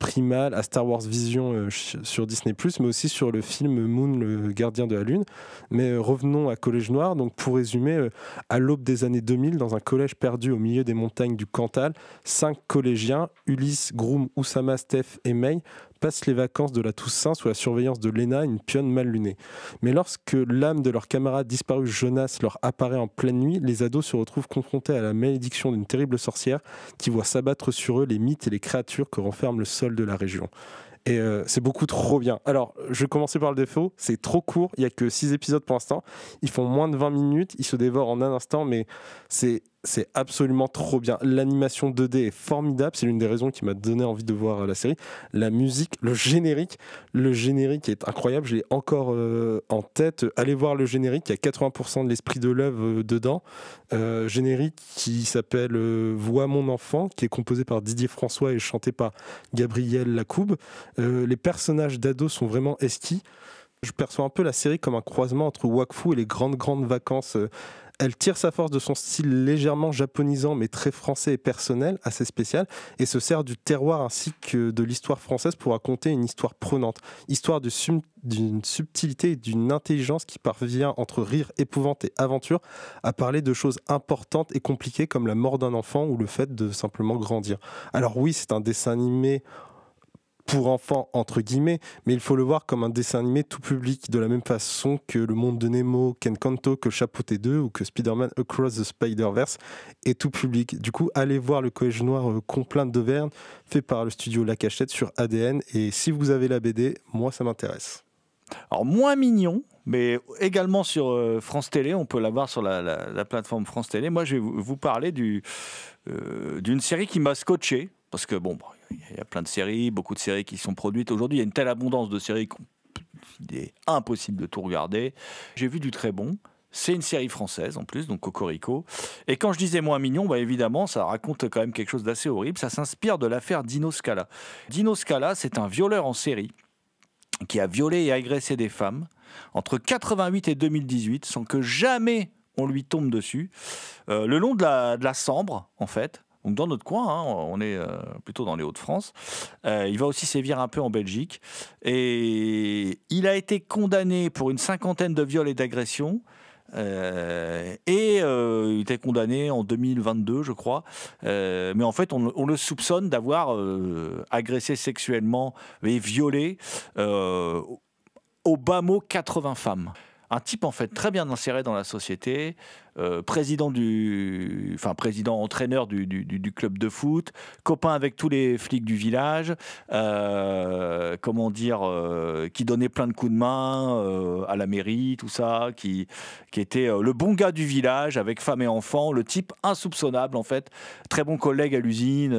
Primal, à Star Wars Vision sur Disney+, mais aussi sur le film Moon, le gardien de la Lune. Mais revenons à Collège Noir. Donc pour résumer, à l'aube des années 2000, dans un collège perdu au milieu des montagnes du Cantal, cinq collégiens, Ulysse, Groom, Oussama, Steph et May, passent les vacances de la Toussaint sous la surveillance de Lena, une pionne mal lunée. Mais lorsque l'âme de leur camarade disparu Jonas leur apparaît en pleine nuit, les ados se retrouvent confrontés à la malédiction d'une terrible sorcière qui voit s'abattre sur eux les mythes et les créatures que renferme le sol de la région. Et euh, c'est beaucoup trop bien. Alors, je vais commencer par le défaut. C'est trop court. Il n'y a que 6 épisodes pour l'instant. Ils font moins de 20 minutes. Ils se dévorent en un instant, mais c'est c'est absolument trop bien. L'animation 2D est formidable. C'est l'une des raisons qui m'a donné envie de voir la série. La musique, le générique, le générique est incroyable. Je l'ai encore euh, en tête. Allez voir le générique. Il y a 80% de l'esprit de l'œuvre euh, dedans. Euh, générique qui s'appelle euh, Vois mon enfant, qui est composé par Didier François et chanté par Gabriel Lacoube. Euh, les personnages d'ado sont vraiment esquis. Je perçois un peu la série comme un croisement entre Wakfu et les grandes grandes vacances. Elle tire sa force de son style légèrement japonisant mais très français et personnel, assez spécial, et se sert du terroir ainsi que de l'histoire française pour raconter une histoire prenante. Histoire d'une subtilité et d'une intelligence qui parvient entre rire, épouvante et aventure à parler de choses importantes et compliquées comme la mort d'un enfant ou le fait de simplement grandir. Alors oui, c'est un dessin animé pour enfants entre guillemets, mais il faut le voir comme un dessin animé tout public, de la même façon que Le Monde de Nemo, Ken Kanto, que Chapeauté 2 ou que Spider-Man Across the Spider-Verse est tout public. Du coup, allez voir le Collège Noir euh, Complainte d'Auvergne, fait par le studio La Cachette sur ADN, et si vous avez la BD, moi ça m'intéresse. Alors, moins mignon, mais également sur euh, France Télé, on peut la voir sur la, la- la plateforme France Télé. Moi, je vais vous parler du, euh, d'une série qui m'a scotché, parce que bon, il y a plein de séries, beaucoup de séries qui sont produites. Aujourd'hui, il y a une telle abondance de séries qu'il est impossible de tout regarder. J'ai vu du très bon. C'est une série française en plus, donc Cocorico. Et quand je disais moins mignon, bah évidemment, ça raconte quand même quelque chose d'assez horrible. Ça s'inspire de l'affaire Dino Scala. Dino Scala, c'est un violeur en série qui a violé et agressé des femmes entre 88 et 2018 sans que jamais on lui tombe dessus, euh, le long de la, de la Sambre, en fait. Donc dans notre coin, hein, on est euh, plutôt dans les Hauts-de-France. Euh, il va aussi sévir un peu en Belgique. Et il a été condamné pour une cinquantaine de viols et d'agressions. Euh, et il était condamné en 2022, je crois. Mais en fait, on, on le soupçonne d'avoir agressé sexuellement et violé au bas mot 80 femmes. Un type en fait très bien inséré dans la société, euh, président du, enfin président entraîneur du, club de foot, copain avec tous les flics du village, euh, comment dire, euh, qui donnait plein de coups de main à la mairie, tout ça, qui, qui était le bon gars du village avec femme et enfant, le type insoupçonnable en fait, très bon collègue à l'usine,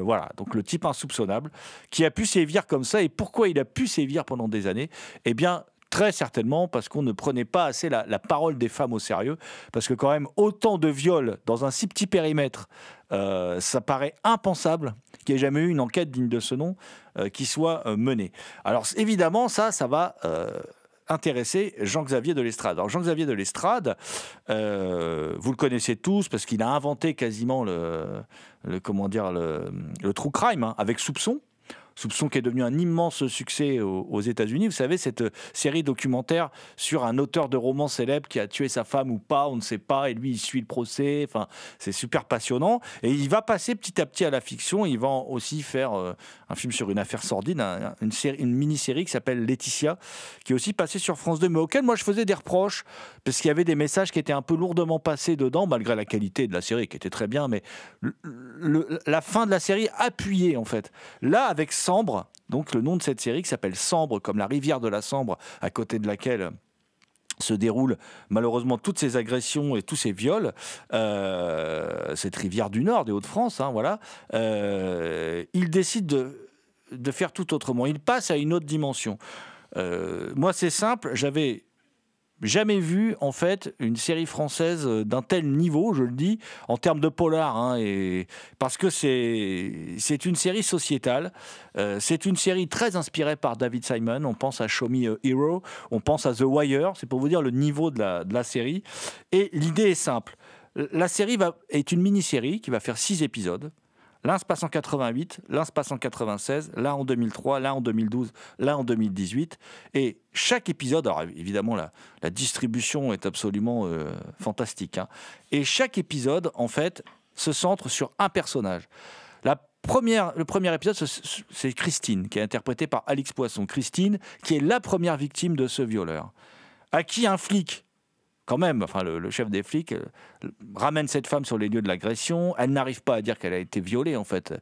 voilà, donc le type insoupçonnable qui a pu sévir comme ça. Et pourquoi il a pu sévir pendant des années? Eh bien, très certainement parce qu'on ne prenait pas assez la, parole des femmes au sérieux, parce que quand même autant de viols dans un si petit périmètre, euh, ça paraît impensable qu'il n'y ait jamais eu une enquête digne de ce nom euh, qui soit euh, menée. Alors évidemment, ça, ça va... intéresser Jean-Xavier de l'Estrade. Alors Jean-Xavier de l'Estrade, vous le connaissez tous parce qu'il a inventé quasiment le, comment dire le true crime hein, avec Soupçon. Soupçon qui est devenu un immense succès aux, aux États-Unis. Vous savez, cette euh, série documentaire sur un auteur de roman célèbre qui a tué sa femme ou pas, on ne sait pas, et lui, il suit le procès. Enfin, c'est super passionnant. Et il va passer petit à petit à la fiction. Il va aussi faire euh, un film sur une affaire sordide, un- une, une mini-série qui s'appelle Laetitia, qui est aussi passée sur France 2, mais auquel moi je faisais des reproches, parce qu'il y avait des messages qui étaient un peu lourdement passés dedans, malgré la qualité de la série, qui était très bien, mais la fin de la série appuyée, en fait. Là, avec Sambre, donc le nom de cette série qui s'appelle Sambre, comme la rivière de la Sambre, à côté de laquelle se déroulent malheureusement toutes ces agressions et tous ces viols, euh, cette rivière du Nord des Hauts-de-France, hein, voilà, euh, il décide de, faire tout autrement. Il passe à une autre dimension. Euh, moi, c'est simple, j'avais jamais vu en fait une série française euh, d'un tel niveau, je le dis, en termes de polar, hein, et parce que c'est c'est une série sociétale, Euh, c'est une série très inspirée par David Simon. On pense à Show Me a Hero, on pense à The Wire, c'est pour vous dire le niveau de la, de la série. Et l'idée est simple. La série va, est une mini-série qui va faire six épisodes. L'un se passe en 88, l'un se passe en 96, l'un en 2003, l'un en 2012, l'un en 2018. Et chaque épisode, alors évidemment, la, la distribution est absolument euh, fantastique. hein. Et chaque épisode, en fait, se centre sur un personnage. La première, le premier épisode, ce- c'est Christine, qui est interprétée par Alix Poisson. Christine, qui est la première victime de ce violeur. À qui un quand même, enfin le, chef des flics euh, ramène cette femme sur les lieux de l'agression. Elle n'arrive pas à dire qu'elle a été violée en fait. Euh,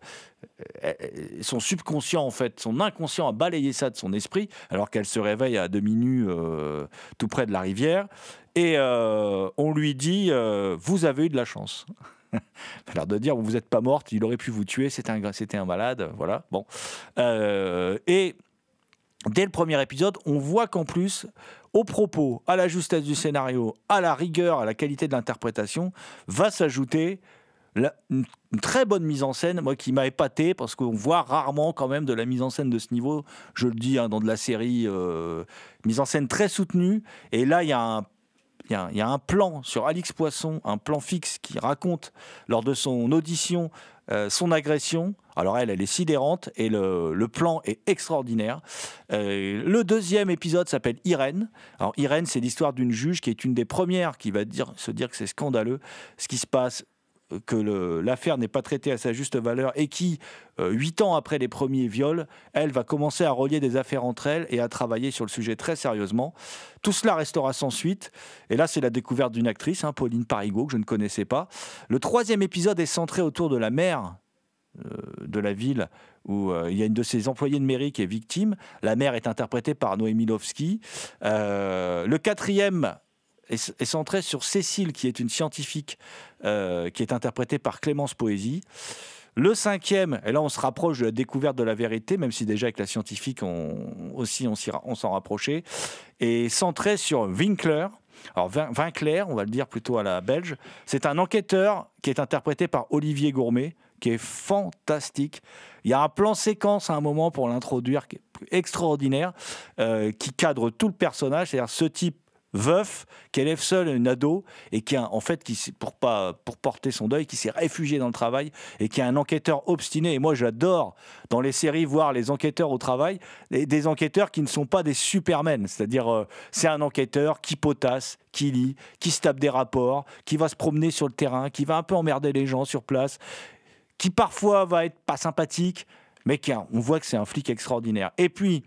euh, Son subconscient en fait, son inconscient a balayé ça de son esprit, alors qu'elle se réveille à demi nue euh, tout près de la rivière. Et on lui dit vous avez eu de la chance. L'air de dire vous n'êtes pas morte, il aurait pu vous tuer, c'était un, un malade, voilà. Bon, et dès le premier épisode, on voit qu'en plus, au propos, à la justesse du scénario, à la rigueur, à la qualité de l'interprétation, va s'ajouter une, très bonne mise en scène, moi qui m'a épaté, parce qu'on voit rarement quand même de la mise en scène de ce niveau, je le dis, hein, dans de la série, euh, mise en scène très soutenue, et là il y a un il y a un plan sur Alix Poisson, un plan fixe qui raconte lors de son audition euh, son agression. Alors elle, elle est sidérante et le, le plan est extraordinaire. Euh, le deuxième épisode s'appelle Irène. Alors Irène, c'est l'histoire d'une juge qui est une des premières qui va dire, se dire que c'est scandaleux ce qui se passe euh, que l'affaire n'est pas traitée à sa juste valeur et qui, euh, huit ans après les premiers viols, elle va commencer à relier des affaires entre elles et à travailler sur le sujet très sérieusement. Tout cela restera sans suite. Et là, c'est la découverte d'une actrice, hein, Pauline Parigot, que je ne connaissais pas. Le troisième épisode est centré autour de la mère de la ville où euh, il y a une de ses employées de mairie qui est victime. La mère est interprétée par Noémie Lovski. Euh, le quatrième est, centré sur Cécile, qui est une scientifique, euh, qui est interprétée par Clémence Poésie. Le cinquième, et là on se rapproche de la découverte de la vérité, même si déjà avec la scientifique on, aussi on s'en rapprochait, est centré sur Winkler. Alors Winkler, on va le dire plutôt à la belge, c'est un enquêteur qui est interprété par Olivier Gourmet, qui est fantastique. Il y a un plan séquence à un moment pour l'introduire qui est extraordinaire, euh, qui cadre tout le personnage, c'est-à-dire ce type veuf qui élève seul une ado et qui a en fait qui pour pas pour porter son deuil qui s'est réfugié dans le travail et qui est un enquêteur obstiné. Et moi j'adore dans les séries voir les enquêteurs au travail des enquêteurs qui ne sont pas des supermen. C'est-à-dire euh, c'est un enquêteur qui potasse qui lit qui se tape des rapports qui va se promener sur le terrain qui va un peu emmerder les gens sur place qui parfois va être pas sympathique mais qui on voit que c'est un flic extraordinaire et puis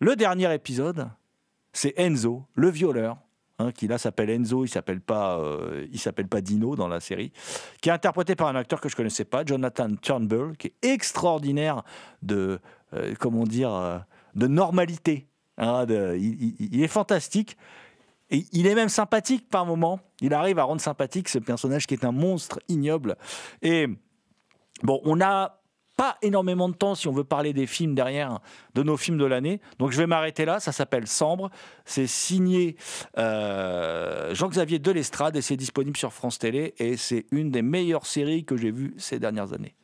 le dernier épisode c'est Enzo, le violeur, hein, qui là s'appelle Enzo, il s'appelle pas, euh, il s'appelle pas Dino dans la série, qui est interprété par un acteur que je connaissais pas, Jonathan Turnbull, qui est extraordinaire de, euh, comment dire, euh, de normalité. hein, il, il- est fantastique. Et il est même sympathique par moments. Il arrive à rendre sympathique ce personnage qui est un monstre ignoble. Et bon, on n'a pas énormément de temps si on veut parler des films derrière, de nos films de l'année. Donc je vais m'arrêter là. Ça s'appelle Sambre. C'est signé euh, Jean-Xavier Delestrade et c'est disponible sur France Télé. Et c'est une des meilleures séries que j'ai vues ces dernières années.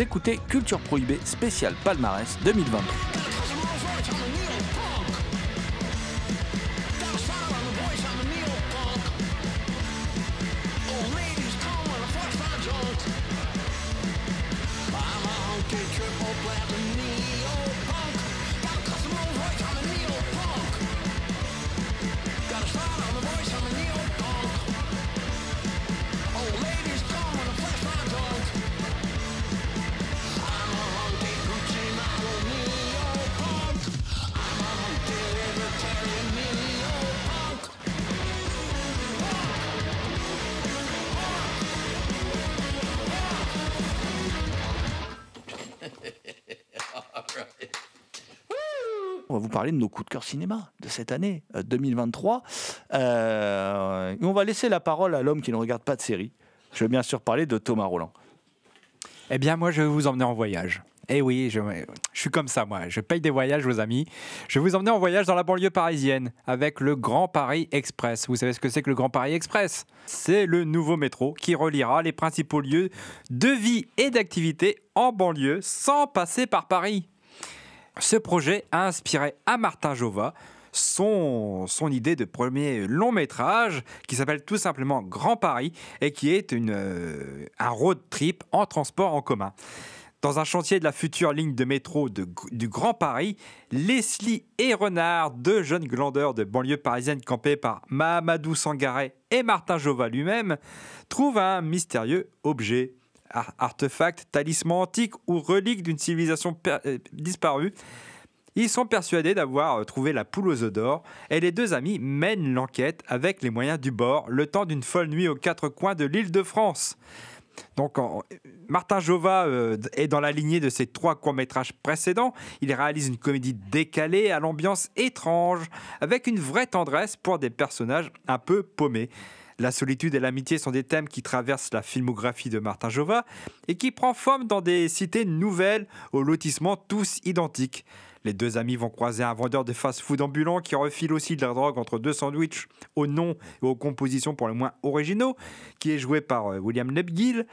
Écoutez Culture Prohibée spécial palmarès 2023. Parler de nos coups de cœur cinéma de cette année euh, 2023. Euh, et on va laisser la parole à l'homme qui ne regarde pas de série. Je vais bien sûr parler de Thomas Roland. Eh bien, moi, je vais vous emmener en voyage. Eh oui, je, suis comme ça, moi. Je paye des voyages, vos amis. Je vais vous emmener en voyage dans la banlieue parisienne avec le Grand Paris Express. Vous savez ce que c'est que le Grand Paris Express? C'est le nouveau métro qui reliera les principaux lieux de vie et d'activité en banlieue sans passer par Paris. Ce projet a inspiré à Martin Jova son, son idée de premier long métrage qui s'appelle tout simplement Grand Paris et qui est euh, un road trip en transport en commun. Dans un chantier de la future ligne de métro du Grand Paris, Leslie et Renard, deux jeunes glandeurs de banlieue parisienne campés par Mahamadou Sangaré et Martin Jova lui-même, trouvent un mystérieux objet, ar- artefact, talisman antique ou relique d'une civilisation euh, disparue. Ils sont persuadés d'avoir euh, trouvé la poule aux œufs d'or et les deux amis mènent l'enquête avec les moyens du bord le temps d'une folle nuit aux quatre coins de l'île de France. Donc, Martin Jova euh, est dans la lignée de ses trois courts-métrages précédents. Il réalise une comédie décalée à l'ambiance étrange, avec une vraie tendresse pour des personnages un peu paumés. La solitude et l'amitié sont des thèmes qui traversent la filmographie de Martin Jova et qui prend forme dans des cités nouvelles aux lotissements tous identiques. Les deux amis vont croiser un vendeur de fast-food ambulant qui refile aussi de la drogue entre deux sandwichs aux noms et aux compositions pour le moins originaux, qui est joué par euh, William Lebguil.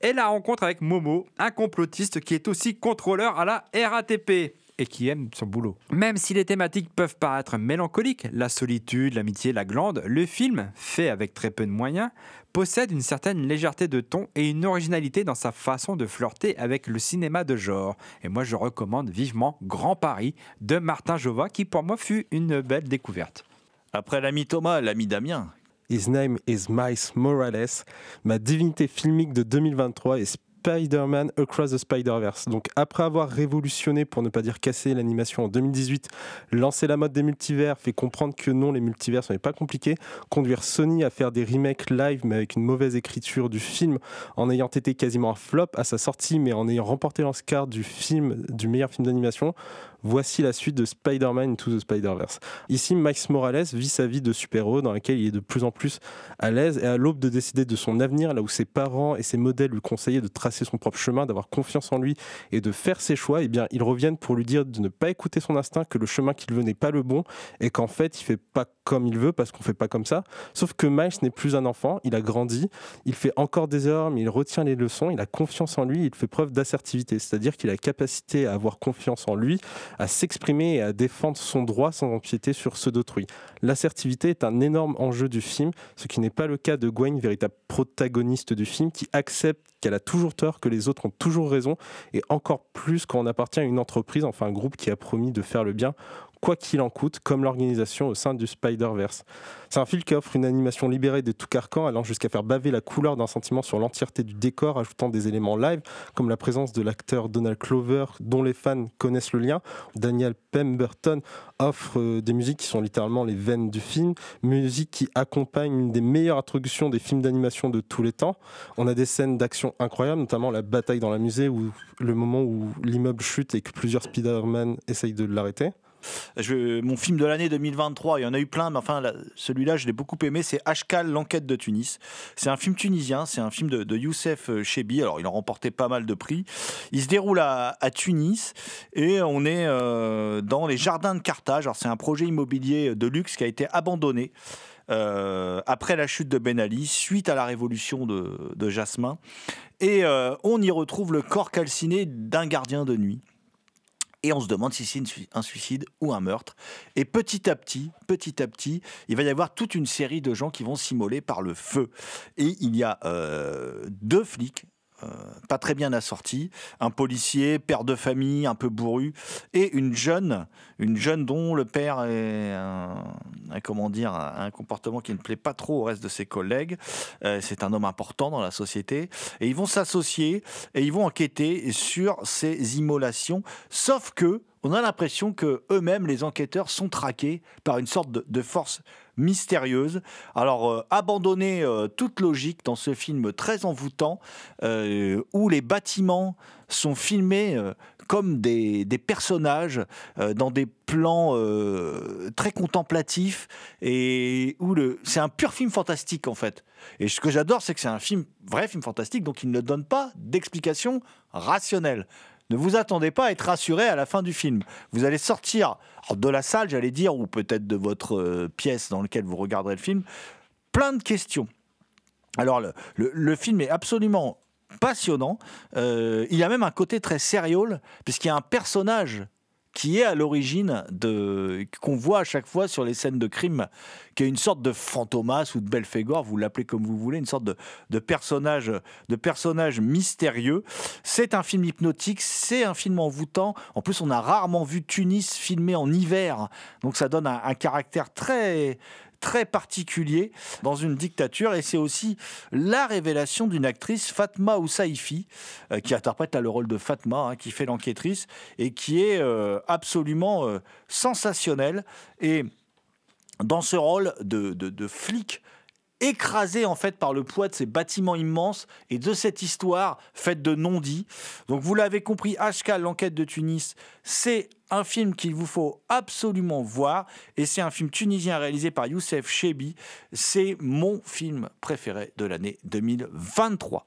Et la rencontre avec Momo, un complotiste qui est aussi contrôleur à la RATP et qui aime son boulot. Même si les thématiques peuvent paraître mélancoliques, la solitude, l'amitié, la glande, le film, fait avec très peu de moyens, possède une certaine légèreté de ton et une originalité dans sa façon de flirter avec le cinéma de genre. Et moi, je recommande vivement Grand Paris de Martin Jova, qui pour moi fut une belle découverte. Après l'ami Thomas, l'ami Damien. His name is Miles Morales. Ma divinité filmique de 2023 est Spider-Man Across the Spider-Verse. Donc après avoir révolutionné, pour ne pas dire cassé l'animation en 2018, lancé la mode des multivers, fait comprendre que non, les multivers ce n'est pas compliqué, conduire Sony à faire des remakes live mais avec une mauvaise écriture du film, en ayant été quasiment un flop à sa sortie mais en ayant remporté l'Oscar du film du meilleur film d'animation, voici la suite de Spider-Man Into the Spider-Verse. Ici, Miles Morales vit sa vie de super-héros dans laquelle il est de plus en plus à l'aise et à l'aube de décider de son avenir, là où ses parents et ses modèles lui conseillaient de tracer son propre chemin, d'avoir confiance en lui et de faire ses choix, eh bien, ils reviennent pour lui dire de ne pas écouter son instinct, que le chemin qu'il veut n'est pas le bon et qu'en fait, il fait pas comme il veut parce qu'on fait pas comme ça. Sauf que Miles n'est plus un enfant, il a grandi, il fait encore des erreurs, mais il retient les leçons, il a confiance en lui, il fait preuve d'assertivité, c'est-à-dire qu'il a la capacité à avoir confiance en lui, à s'exprimer et à défendre son droit sans empiéter sur ceux d'autrui. L'assertivité est un énorme enjeu du film, ce qui n'est pas le cas de Gwen, véritable protagoniste du film, qui accepte qu'elle a toujours tort, que les autres ont toujours raison, et encore plus quand on appartient à une entreprise, enfin un groupe qui a promis de faire le bien quoi qu'il en coûte, comme l'organisation au sein du Spider-Verse. C'est un film qui offre une animation libérée des tout carcans, allant jusqu'à faire baver la couleur d'un sentiment sur l'entièreté du décor, ajoutant des éléments live, comme la présence de l'acteur Donald Clover, dont les fans connaissent le lien. Daniel Pemberton offre euh, des musiques qui sont littéralement les veines du film, musique qui accompagne une des meilleures introductions des films d'animation de tous les temps. On a des scènes d'action incroyables, notamment la bataille dans la musée, où le moment où l'immeuble chute et que plusieurs Spider-Man essayent de l'arrêter. Mon film de l'année 2023, il y en a eu plein, mais enfin là, celui-là je l'ai beaucoup aimé, c'est Ashkal, l'enquête de Tunis. C'est un film tunisien, c'est un film de, Youssef euh, Chebbi, alors il a remporté pas mal de prix. Il se déroule à, Tunis et on est euh, dans les jardins de Carthage. Alors c'est un projet immobilier de luxe qui a été abandonné. euh, après la chute de Ben Ali, suite à la révolution de, Jasmin. Et on y retrouve le corps calciné d'un gardien de nuit. Et on se demande si c'est un suicide ou un meurtre. Et petit à petit, petit à petit, il va y avoir toute une série de gens qui vont s'immoler par le feu. Et il y a euh, deux flics. Euh, pas très bien assortis, un policier, père de famille, un peu bourru, et une jeune, une jeune dont le père est un, comment dire, comportement qui ne plaît pas trop au reste de ses collègues. Euh, c'est un homme important dans la société, et ils vont s'associer et ils vont enquêter sur ces immolations. Sauf que on a l'impression que eux-mêmes, les enquêteurs, sont traqués par une sorte de, force mystérieuse. Alors, euh, abandonner euh, toute logique dans ce film très envoûtant, euh, où les bâtiments sont filmés comme des, des personnages dans des plans très contemplatifs et où le c'est un pur film fantastique en fait. Et ce que j'adore, c'est que c'est un film vrai film fantastique, donc il ne donne pas d'explication rationnelle. Ne vous attendez pas à être rassuré à la fin du film. Vous allez sortir de la salle, j'allais dire, ou peut-être de votre euh, pièce dans laquelle vous regarderez le film, plein de questions. Alors, le film est absolument passionnant. Euh, il y a même un côté très sérieux, puisqu'il y a un personnage qui est à l'origine de qu'on voit à chaque fois sur les scènes de crime, qui est une sorte de fantomas ou de Belphégor, vous l'appelez comme vous voulez, une sorte de, de personnage, de personnage mystérieux. C'est un film hypnotique, c'est un film envoûtant. En plus, on a rarement vu Tunis filmé en hiver, donc ça donne un, un caractère très très particulier dans une dictature. Et c'est aussi la révélation d'une actrice Fatma Oussaifi euh, qui interprète le rôle de Fatma hein, qui fait l'enquêtrice et qui est euh, absolument euh, sensationnelle. Et dans ce rôle de, de, de flic écrasé en fait par le poids de ces bâtiments immenses et de cette histoire faite de non-dits. Donc vous l'avez compris, HK, l'enquête de Tunis, c'est un film qu'il vous faut absolument voir et c'est un film tunisien réalisé par Youssef Chebbi. C'est mon film préféré de l'année 2023.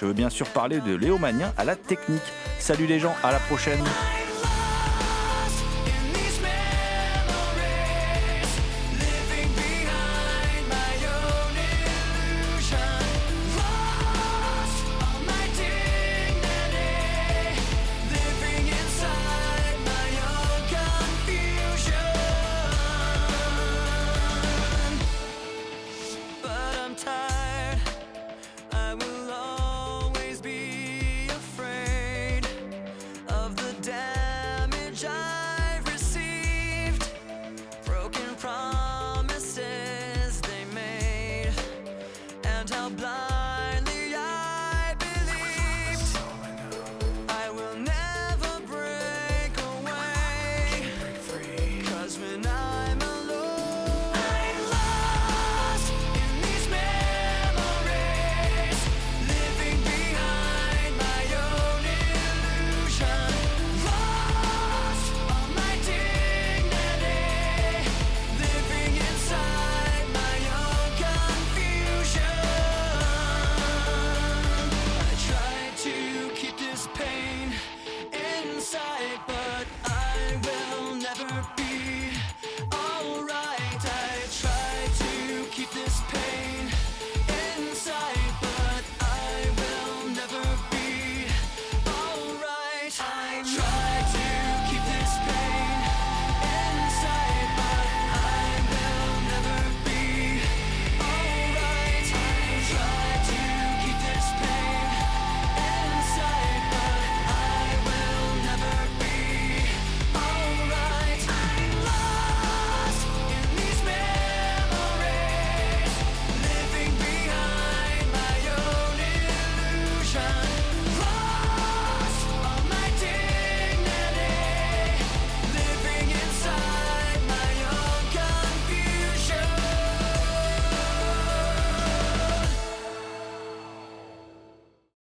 Je veux bien sûr parler de Léo Magnien à la technique. Salut les gens, à la prochaine.